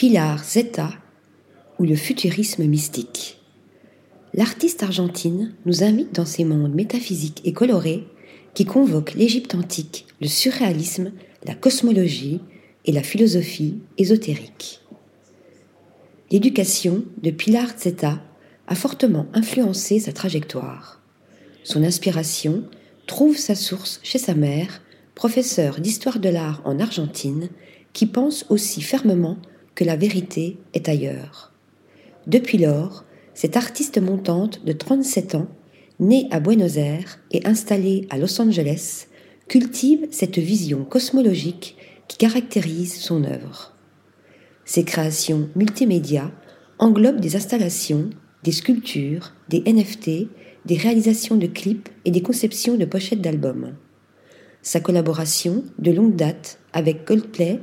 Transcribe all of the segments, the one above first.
Pilar Zeta ou le futurisme mystique. L'artiste argentine nous invite dans ces mondes métaphysiques et colorés qui convoquent l'Égypte antique, le surréalisme, la cosmologie et la philosophie ésotérique. L'éducation de Pilar Zeta a fortement influencé sa trajectoire. Son inspiration trouve sa source chez sa mère, professeure d'histoire de l'art en Argentine, qui pense aussi fermement que la vérité est ailleurs. Depuis lors, cette artiste montante de 37 ans, née à Buenos Aires et installée à Los Angeles, cultive cette vision cosmologique qui caractérise son œuvre. Ses créations multimédia englobent des installations, des sculptures, des NFT, des réalisations de clips et des conceptions de pochettes d'albums. Sa collaboration de longue date avec Coldplay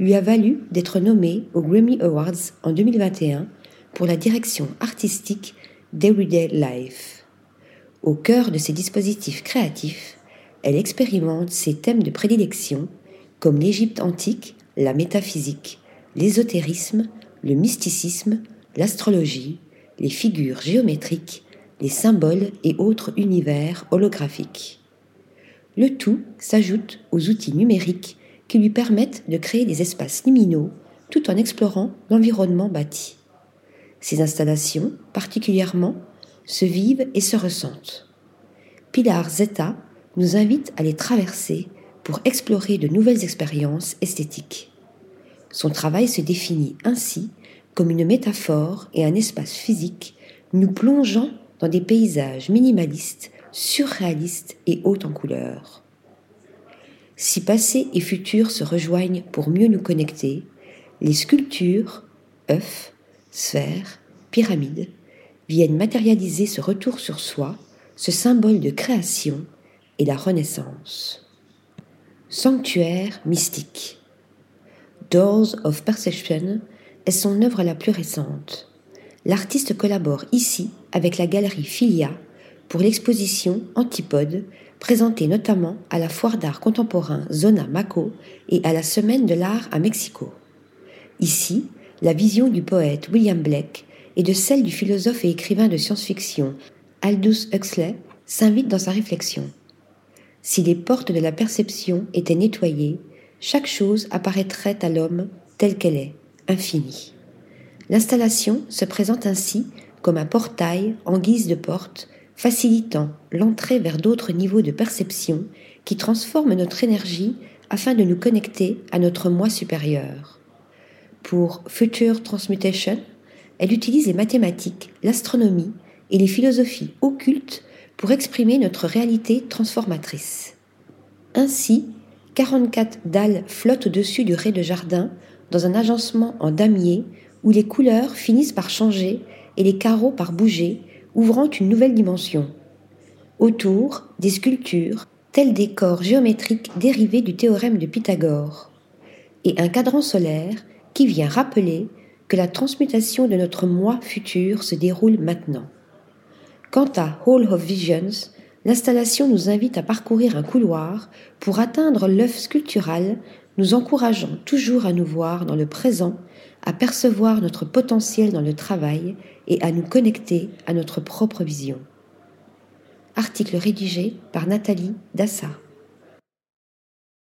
lui a valu d'être nommé aux Grammy Awards en 2021 pour la direction artistique d'Everyday Life. Au cœur de ses dispositifs créatifs, elle expérimente ses thèmes de prédilection comme l'Égypte antique, la métaphysique, l'ésotérisme, le mysticisme, l'astrologie, les figures géométriques, les symboles et autres univers holographiques. Le tout s'ajoute aux outils numériques qui lui permettent de créer des espaces liminaux tout en explorant l'environnement bâti. Ces installations, particulièrement, se vivent et se ressentent. Pilar Zeta nous invite à les traverser pour explorer de nouvelles expériences esthétiques. Son travail se définit ainsi comme une métaphore et un espace physique nous plongeant dans des paysages minimalistes, surréalistes et hauts en couleurs. Si passé et futur se rejoignent pour mieux nous connecter, les sculptures, œufs, sphères, pyramides, viennent matérialiser ce retour sur soi, ce symbole de création et la renaissance. Sanctuaire mystique. Doors of Perception est son œuvre la plus récente. L'artiste collabore ici avec la galerie Filia pour l'exposition Antipode, présentée notamment à la foire d'art contemporain Zona Maco et à la Semaine de l'art à Mexico. Ici, la vision du poète William Blake et de celle du philosophe et écrivain de science-fiction Aldous Huxley s'invite dans sa réflexion. Si les portes de la perception étaient nettoyées, chaque chose apparaîtrait à l'homme telle qu'elle est, infinie. L'installation se présente ainsi comme un portail en guise de porte, facilitant l'entrée vers d'autres niveaux de perception qui transforment notre énergie afin de nous connecter à notre moi supérieur. Pour Future Transmutation, elle utilise les mathématiques, l'astronomie et les philosophies occultes pour exprimer notre réalité transformatrice. Ainsi, 44 dalles flottent au-dessus du rez-de-jardin dans un agencement en damier où les couleurs finissent par changer et les carreaux par bouger, ouvrant une nouvelle dimension. Autour, des sculptures, tels des corps géométriques dérivés du théorème de Pythagore, et un cadran solaire qui vient rappeler que la transmutation de notre moi futur se déroule maintenant. Quant à Hall of Visions, l'installation nous invite à parcourir un couloir pour atteindre l'œuf sculptural, nous encourageant toujours à nous voir dans le présent, à percevoir notre potentiel dans le travail et à nous connecter à notre propre vision. Article rédigé par Nathalie Dassa.